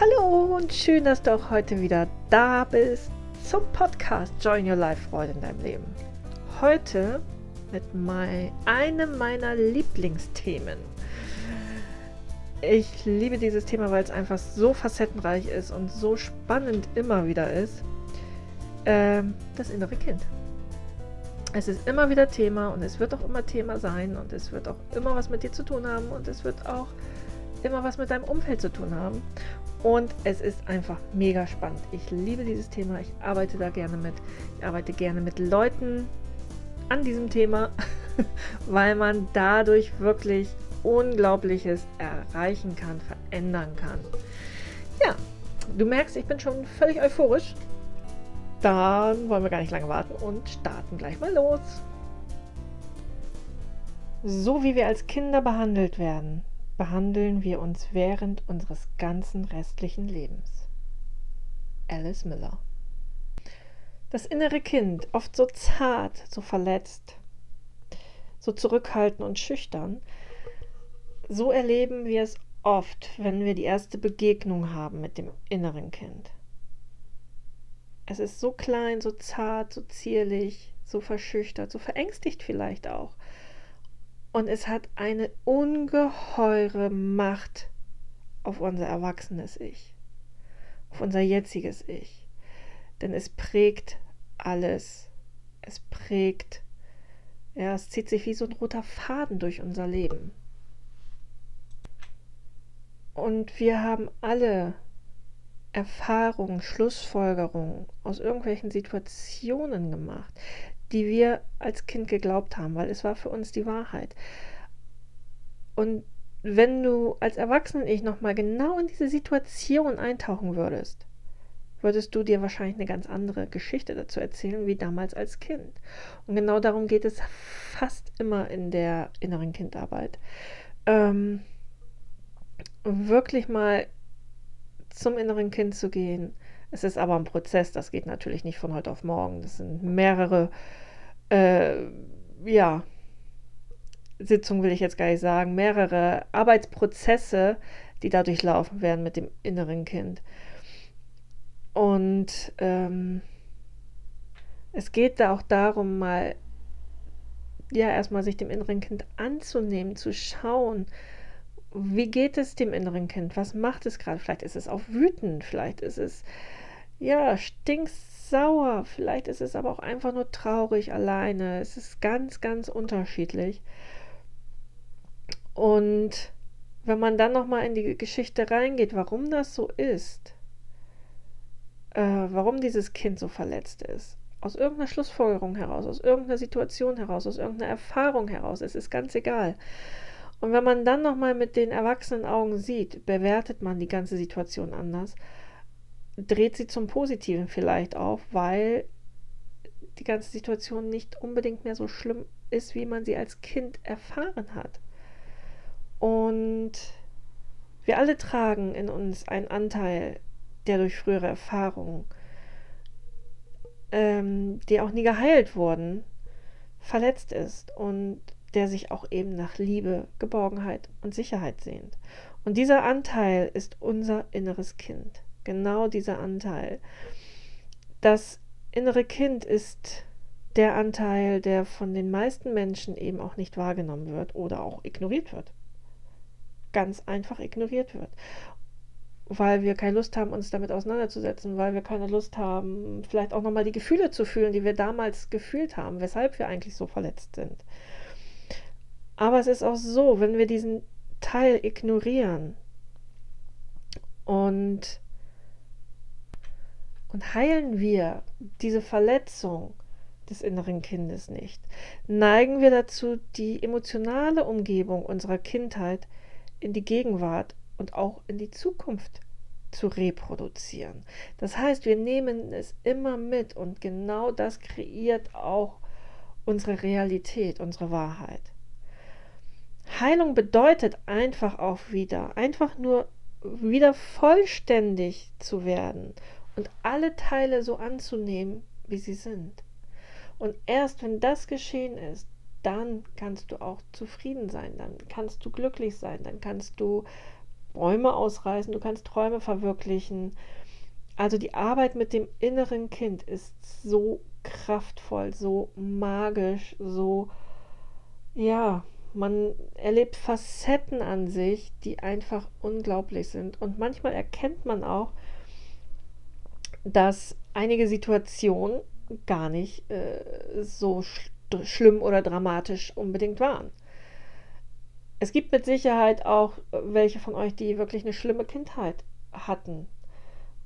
Hallo und schön, dass du auch heute wieder da bist zum Podcast Join Your Life Freude in deinem Leben. Heute mit mein, einem meiner Lieblingsthemen. Ich liebe dieses Thema, weil es einfach so facettenreich ist und so spannend immer wieder ist. Ähm, das innere Kind. Es ist immer wieder Thema und es wird auch immer Thema sein und es wird auch immer was mit dir zu tun haben und es wird auch immer was mit deinem Umfeld zu tun haben. Und es ist einfach mega spannend. Ich liebe dieses Thema. Ich arbeite da gerne mit. Ich arbeite gerne mit Leuten an diesem Thema, weil man dadurch wirklich Unglaubliches erreichen kann, verändern kann. Ja, du merkst, ich bin schon völlig euphorisch. Dann wollen wir gar nicht lange warten und starten gleich mal los. So wie wir als Kinder behandelt werden, behandeln wir uns während unseres ganzen restlichen Lebens. Alice Miller Das innere Kind, oft so zart, so verletzt, so zurückhaltend und schüchtern, so erleben wir es oft, wenn wir die erste Begegnung haben mit dem inneren Kind. Es ist so klein, so zart, so zierlich, so verschüchtert, so verängstigt vielleicht auch. Und es hat eine ungeheure Macht auf unser erwachsenes Ich, auf unser jetziges Ich. Denn es prägt alles. Es prägt, ja, es zieht sich wie so ein roter Faden durch unser Leben. Und wir haben alle Erfahrungen, Schlussfolgerungen aus irgendwelchen Situationen gemacht, die wir als Kind geglaubt haben, weil es war für uns die Wahrheit. Und wenn du als Erwachsenen-Ich nochmal genau in diese Situation eintauchen würdest, würdest du dir wahrscheinlich eine ganz andere Geschichte dazu erzählen, wie damals als Kind. Und genau darum geht es fast immer in der inneren Kindarbeit. Ähm, wirklich mal zum inneren Kind zu gehen. Es ist aber ein Prozess, das geht natürlich nicht von heute auf morgen. Das sind mehrere äh, ja, Sitzungen will ich jetzt gar nicht sagen, mehrere Arbeitsprozesse, die dadurch laufen werden mit dem inneren Kind. Und ähm, es geht da auch darum, mal ja erstmal sich dem inneren Kind anzunehmen, zu schauen, wie geht es dem inneren Kind? Was macht es gerade? Vielleicht ist es auch wütend, vielleicht ist es ja stinks sauer, vielleicht ist es aber auch einfach nur traurig alleine. Es ist ganz, ganz unterschiedlich. Und wenn man dann nochmal in die Geschichte reingeht, warum das so ist, äh, warum dieses Kind so verletzt ist, aus irgendeiner Schlussfolgerung heraus, aus irgendeiner Situation heraus, aus irgendeiner Erfahrung heraus, es ist ganz egal. Und wenn man dann nochmal mit den erwachsenen Augen sieht, bewertet man die ganze Situation anders dreht sie zum Positiven vielleicht auf, weil die ganze Situation nicht unbedingt mehr so schlimm ist, wie man sie als Kind erfahren hat. Und wir alle tragen in uns einen Anteil, der durch frühere Erfahrungen, ähm, die auch nie geheilt wurden, verletzt ist und der sich auch eben nach Liebe, Geborgenheit und Sicherheit sehnt. Und dieser Anteil ist unser inneres Kind genau dieser Anteil. Das innere Kind ist der Anteil, der von den meisten Menschen eben auch nicht wahrgenommen wird oder auch ignoriert wird. Ganz einfach ignoriert wird. Weil wir keine Lust haben, uns damit auseinanderzusetzen, weil wir keine Lust haben, vielleicht auch nochmal die Gefühle zu fühlen, die wir damals gefühlt haben, weshalb wir eigentlich so verletzt sind. Aber es ist auch so, wenn wir diesen Teil ignorieren und und heilen wir diese Verletzung des inneren Kindes nicht, neigen wir dazu, die emotionale Umgebung unserer Kindheit in die Gegenwart und auch in die Zukunft zu reproduzieren. Das heißt, wir nehmen es immer mit und genau das kreiert auch unsere Realität, unsere Wahrheit. Heilung bedeutet einfach auch wieder, einfach nur wieder vollständig zu werden und alle Teile so anzunehmen, wie sie sind. Und erst wenn das geschehen ist, dann kannst du auch zufrieden sein, dann kannst du glücklich sein, dann kannst du Bäume ausreißen, du kannst Träume verwirklichen. Also die Arbeit mit dem inneren Kind ist so kraftvoll, so magisch, so, ja, man erlebt Facetten an sich, die einfach unglaublich sind. Und manchmal erkennt man auch, dass einige Situationen gar nicht äh, so sch schlimm oder dramatisch unbedingt waren. Es gibt mit Sicherheit auch welche von euch, die wirklich eine schlimme Kindheit hatten.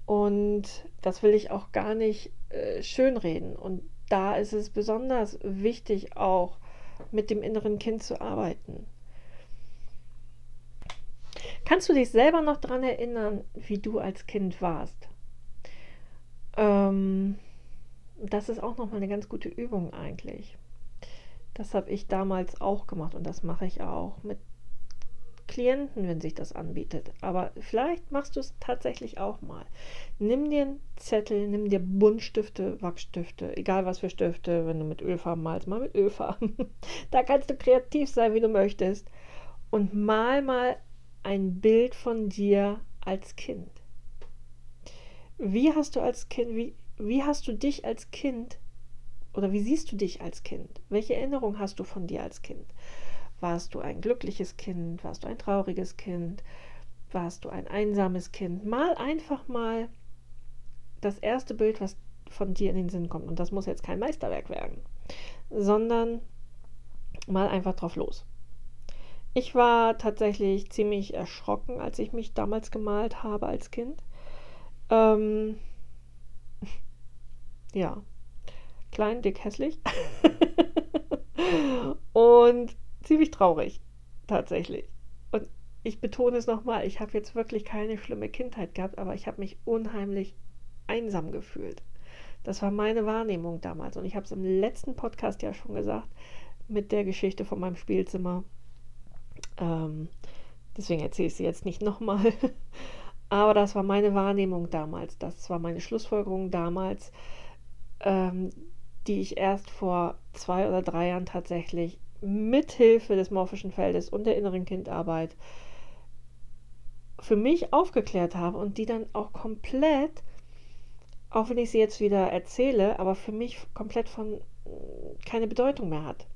Und das will ich auch gar nicht äh, schönreden. Und da ist es besonders wichtig, auch mit dem inneren Kind zu arbeiten. Kannst du dich selber noch daran erinnern, wie du als Kind warst? Ähm, das ist auch nochmal eine ganz gute Übung eigentlich. Das habe ich damals auch gemacht und das mache ich auch mit Klienten, wenn sich das anbietet. Aber vielleicht machst du es tatsächlich auch mal. Nimm dir einen Zettel, nimm dir Buntstifte, Wachsstifte, egal was für Stifte, wenn du mit Ölfarben malst, mal mit Ölfarben. da kannst du kreativ sein, wie du möchtest. Und mal mal ein Bild von dir als Kind. Wie hast du als Kind, wie, wie hast du dich als Kind oder wie siehst du dich als Kind? Welche Erinnerung hast du von dir als Kind? Warst du ein glückliches Kind? Warst du ein trauriges Kind? Warst du ein einsames Kind? Mal einfach mal das erste Bild, was von dir in den Sinn kommt. Und das muss jetzt kein Meisterwerk werden, sondern mal einfach drauf los. Ich war tatsächlich ziemlich erschrocken, als ich mich damals gemalt habe als Kind. Ähm, ja, klein, dick, hässlich. und ziemlich traurig, tatsächlich. Und ich betone es nochmal, ich habe jetzt wirklich keine schlimme Kindheit gehabt, aber ich habe mich unheimlich einsam gefühlt. Das war meine Wahrnehmung damals. Und ich habe es im letzten Podcast ja schon gesagt, mit der Geschichte von meinem Spielzimmer. Ähm, deswegen erzähle ich sie jetzt nicht nochmal. Aber das war meine Wahrnehmung damals. Das war meine Schlussfolgerung damals, ähm, die ich erst vor zwei oder drei Jahren tatsächlich mithilfe des morphischen Feldes und der inneren Kindarbeit für mich aufgeklärt habe und die dann auch komplett, auch wenn ich sie jetzt wieder erzähle, aber für mich komplett von keine Bedeutung mehr hat.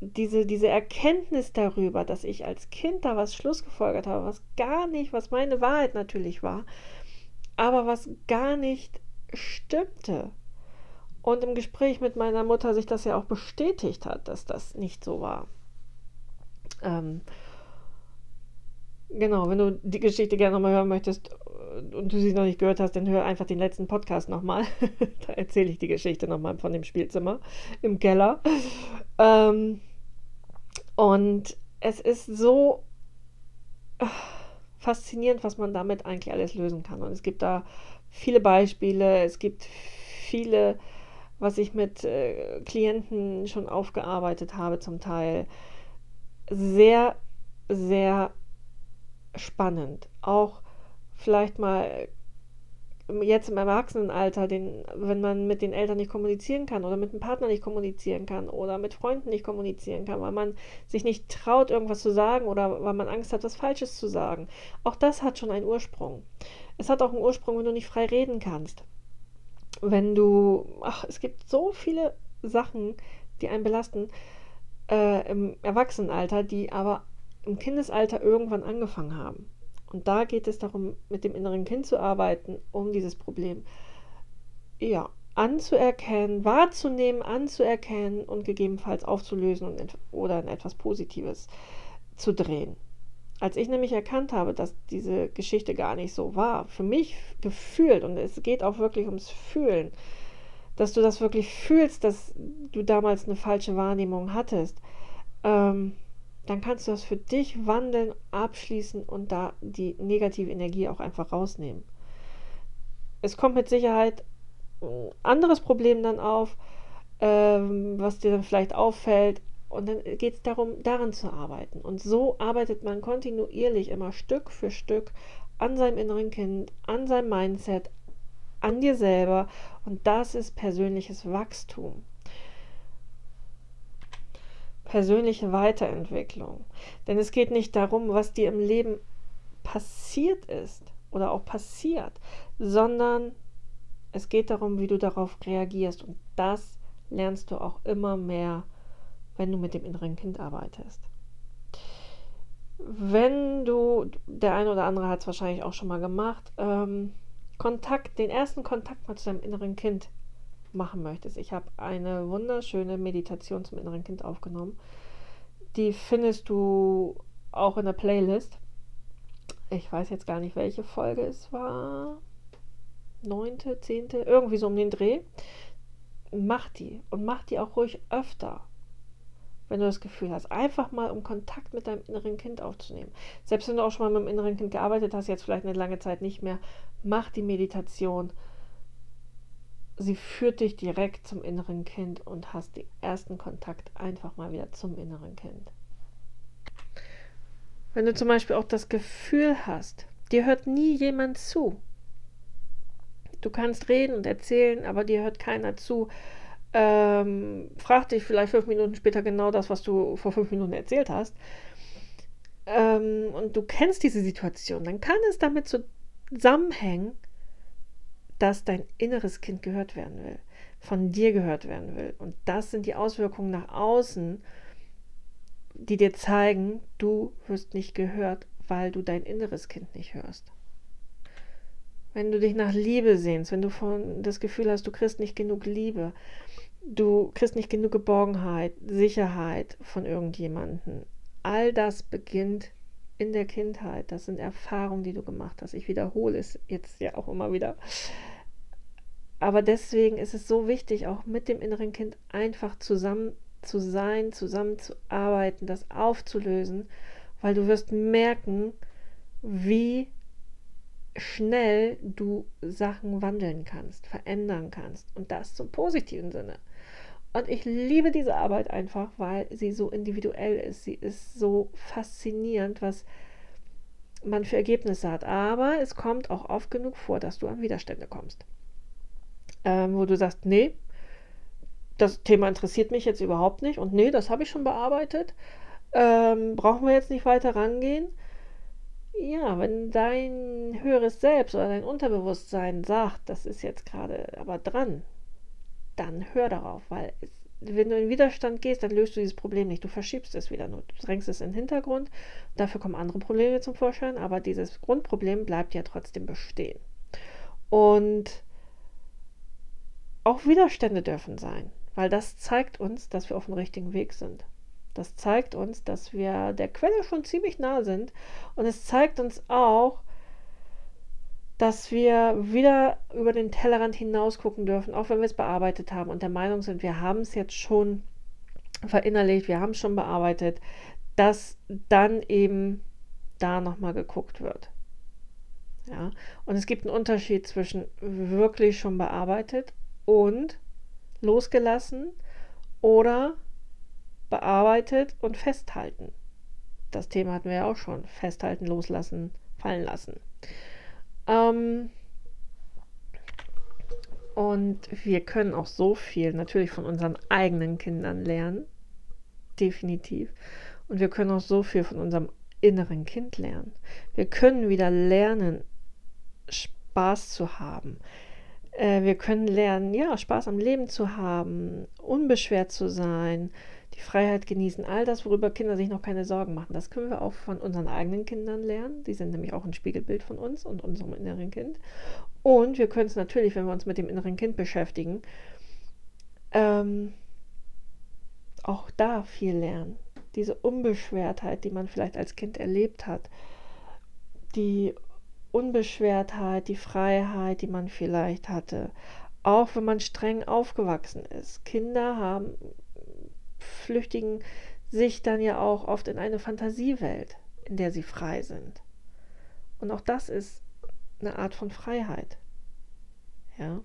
Diese, diese Erkenntnis darüber, dass ich als Kind da was Schlussgefolgert habe, was gar nicht, was meine Wahrheit natürlich war, aber was gar nicht stimmte. Und im Gespräch mit meiner Mutter sich das ja auch bestätigt hat, dass das nicht so war. Ähm, genau, wenn du die Geschichte gerne nochmal hören möchtest äh, und du sie noch nicht gehört hast, dann hör einfach den letzten Podcast nochmal. da erzähle ich die Geschichte nochmal von dem Spielzimmer im Keller. Ähm, und es ist so äh, faszinierend, was man damit eigentlich alles lösen kann. Und es gibt da viele Beispiele, es gibt viele was ich mit äh, Klienten schon aufgearbeitet habe zum Teil. Sehr, sehr spannend. Auch vielleicht mal jetzt im Erwachsenenalter, den, wenn man mit den Eltern nicht kommunizieren kann oder mit dem Partner nicht kommunizieren kann oder mit Freunden nicht kommunizieren kann, weil man sich nicht traut, irgendwas zu sagen oder weil man Angst hat, was Falsches zu sagen. Auch das hat schon einen Ursprung. Es hat auch einen Ursprung, wenn du nicht frei reden kannst wenn du, ach, es gibt so viele Sachen, die einen belasten äh, im Erwachsenenalter, die aber im Kindesalter irgendwann angefangen haben. Und da geht es darum, mit dem inneren Kind zu arbeiten, um dieses Problem ja, anzuerkennen, wahrzunehmen, anzuerkennen und gegebenenfalls aufzulösen und oder in etwas Positives zu drehen. Als ich nämlich erkannt habe, dass diese Geschichte gar nicht so war, für mich gefühlt, und es geht auch wirklich ums Fühlen, dass du das wirklich fühlst, dass du damals eine falsche Wahrnehmung hattest, ähm, dann kannst du das für dich wandeln, abschließen und da die negative Energie auch einfach rausnehmen. Es kommt mit Sicherheit ein anderes Problem dann auf, ähm, was dir dann vielleicht auffällt, und dann geht es darum, daran zu arbeiten. Und so arbeitet man kontinuierlich immer Stück für Stück an seinem inneren Kind, an seinem Mindset, an dir selber. Und das ist persönliches Wachstum. Persönliche Weiterentwicklung. Denn es geht nicht darum, was dir im Leben passiert ist oder auch passiert, sondern es geht darum, wie du darauf reagierst. Und das lernst du auch immer mehr, wenn du mit dem inneren Kind arbeitest. Wenn du, der eine oder andere hat es wahrscheinlich auch schon mal gemacht, ähm, Kontakt, den ersten Kontakt mal zu deinem inneren Kind machen möchtest. Ich habe eine wunderschöne Meditation zum inneren Kind aufgenommen. Die findest du auch in der Playlist. Ich weiß jetzt gar nicht, welche Folge es war. Neunte, zehnte, irgendwie so um den Dreh. Mach die und mach die auch ruhig öfter wenn du das Gefühl hast, einfach mal um Kontakt mit deinem inneren Kind aufzunehmen. Selbst wenn du auch schon mal mit dem inneren Kind gearbeitet hast, jetzt vielleicht eine lange Zeit nicht mehr, mach die Meditation. Sie führt dich direkt zum inneren Kind und hast den ersten Kontakt einfach mal wieder zum inneren Kind. Wenn du zum Beispiel auch das Gefühl hast, dir hört nie jemand zu. Du kannst reden und erzählen, aber dir hört keiner zu ähm, fragt dich vielleicht fünf Minuten später genau das, was du vor fünf Minuten erzählt hast, ähm, und du kennst diese Situation, dann kann es damit zusammenhängen, dass dein inneres Kind gehört werden will, von dir gehört werden will. Und das sind die Auswirkungen nach außen, die dir zeigen, du wirst nicht gehört, weil du dein inneres Kind nicht hörst. Wenn du dich nach Liebe sehnst, wenn du von das Gefühl hast, du kriegst nicht genug Liebe, du kriegst nicht genug Geborgenheit, Sicherheit von irgendjemandem. All das beginnt in der Kindheit. Das sind Erfahrungen, die du gemacht hast. Ich wiederhole es jetzt ja auch immer wieder. Aber deswegen ist es so wichtig, auch mit dem inneren Kind einfach zusammen zu sein, zusammen zu arbeiten, das aufzulösen, weil du wirst merken, wie schnell du Sachen wandeln kannst, verändern kannst und das zum positiven Sinne. Und ich liebe diese Arbeit einfach, weil sie so individuell ist. Sie ist so faszinierend, was man für Ergebnisse hat. Aber es kommt auch oft genug vor, dass du an Widerstände kommst. Ähm, wo du sagst, nee, das Thema interessiert mich jetzt überhaupt nicht und nee, das habe ich schon bearbeitet. Ähm, brauchen wir jetzt nicht weiter rangehen. Ja, wenn dein höheres Selbst oder dein Unterbewusstsein sagt, das ist jetzt gerade aber dran, dann hör darauf, weil es, wenn du in Widerstand gehst, dann löst du dieses Problem nicht. Du verschiebst es wieder nur. Du drängst es in den Hintergrund. Dafür kommen andere Probleme zum Vorschein, aber dieses Grundproblem bleibt ja trotzdem bestehen. Und auch Widerstände dürfen sein, weil das zeigt uns, dass wir auf dem richtigen Weg sind. Das zeigt uns, dass wir der Quelle schon ziemlich nah sind. Und es zeigt uns auch, dass wir wieder über den Tellerrand hinaus gucken dürfen, auch wenn wir es bearbeitet haben und der Meinung sind, wir haben es jetzt schon verinnerlicht, wir haben es schon bearbeitet, dass dann eben da nochmal geguckt wird. Ja, und es gibt einen Unterschied zwischen wirklich schon bearbeitet und losgelassen oder bearbeitet und festhalten. Das Thema hatten wir ja auch schon. Festhalten, loslassen, fallen lassen. Ähm, und wir können auch so viel natürlich von unseren eigenen Kindern lernen. Definitiv. Und wir können auch so viel von unserem inneren Kind lernen. Wir können wieder lernen, Spaß zu haben. Äh, wir können lernen, ja, Spaß am Leben zu haben, unbeschwert zu sein, die Freiheit genießen, all das, worüber Kinder sich noch keine Sorgen machen. Das können wir auch von unseren eigenen Kindern lernen. Die sind nämlich auch ein Spiegelbild von uns und unserem inneren Kind. Und wir können es natürlich, wenn wir uns mit dem inneren Kind beschäftigen, ähm, auch da viel lernen. Diese Unbeschwertheit, die man vielleicht als Kind erlebt hat, die Unbeschwertheit, die Freiheit, die man vielleicht hatte, auch wenn man streng aufgewachsen ist. Kinder haben flüchtigen sich dann ja auch oft in eine Fantasiewelt, in der sie frei sind. Und auch das ist eine Art von Freiheit. Ja.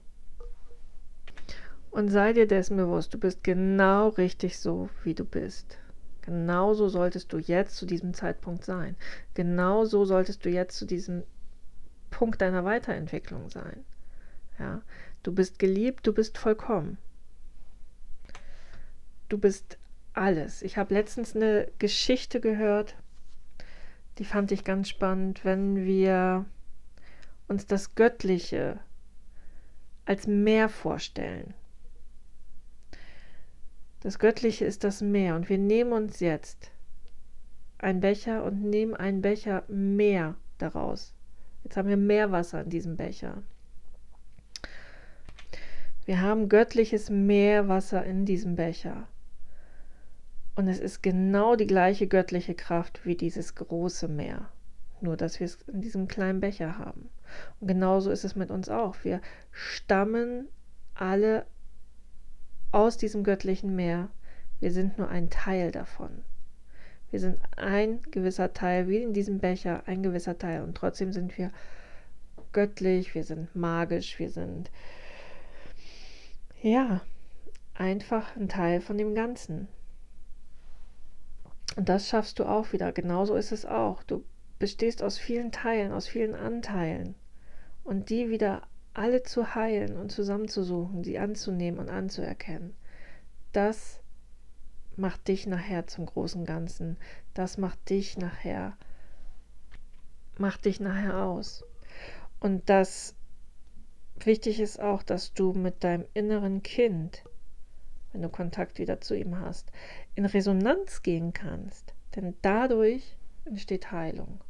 Und sei dir dessen bewusst, du bist genau richtig so, wie du bist. Genauso solltest du jetzt zu diesem Zeitpunkt sein. Genauso solltest du jetzt zu diesem Punkt deiner Weiterentwicklung sein. Ja, du bist geliebt, du bist vollkommen. Du bist alles. Ich habe letztens eine Geschichte gehört, die fand ich ganz spannend, wenn wir uns das Göttliche als Meer vorstellen. Das Göttliche ist das Meer und wir nehmen uns jetzt einen Becher und nehmen einen Becher mehr daraus. Jetzt haben wir mehr Wasser in diesem Becher. Wir haben göttliches Meerwasser in diesem Becher. Und es ist genau die gleiche göttliche Kraft wie dieses große Meer. Nur, dass wir es in diesem kleinen Becher haben. Und genauso ist es mit uns auch. Wir stammen alle aus diesem göttlichen Meer. Wir sind nur ein Teil davon. Wir sind ein gewisser Teil, wie in diesem Becher, ein gewisser Teil. Und trotzdem sind wir göttlich, wir sind magisch, wir sind, ja, einfach ein Teil von dem Ganzen. Und das schaffst du auch wieder. Genauso ist es auch. Du bestehst aus vielen Teilen, aus vielen Anteilen. Und die wieder alle zu heilen und zusammenzusuchen, sie anzunehmen und anzuerkennen, das macht dich nachher zum großen Ganzen. Das macht dich nachher, macht dich nachher aus. Und das wichtig ist auch, dass du mit deinem inneren Kind wenn du Kontakt wieder zu ihm hast, in Resonanz gehen kannst. Denn dadurch entsteht Heilung.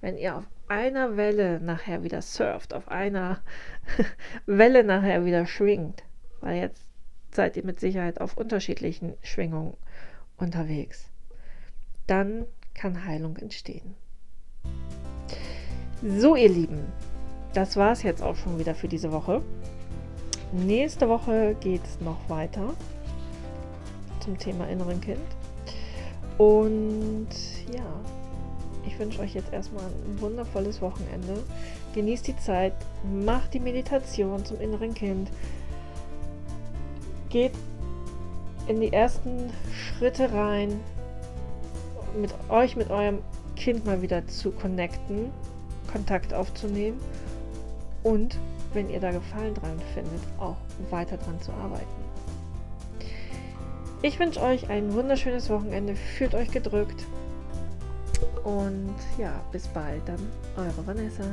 Wenn ihr auf einer Welle nachher wieder surft, auf einer Welle nachher wieder schwingt, weil jetzt seid ihr mit Sicherheit auf unterschiedlichen Schwingungen unterwegs, dann kann Heilung entstehen. So, ihr Lieben, das war es jetzt auch schon wieder für diese Woche. Nächste Woche geht es noch weiter zum Thema inneren Kind. Und ja, ich wünsche euch jetzt erstmal ein wundervolles Wochenende. Genießt die Zeit, macht die Meditation zum inneren Kind. Geht in die ersten Schritte rein, mit euch, mit eurem Kind mal wieder zu connecten, Kontakt aufzunehmen und wenn ihr da Gefallen dran findet, auch weiter dran zu arbeiten. Ich wünsche euch ein wunderschönes Wochenende. Fühlt euch gedrückt. Und ja, bis bald dann. Eure Vanessa.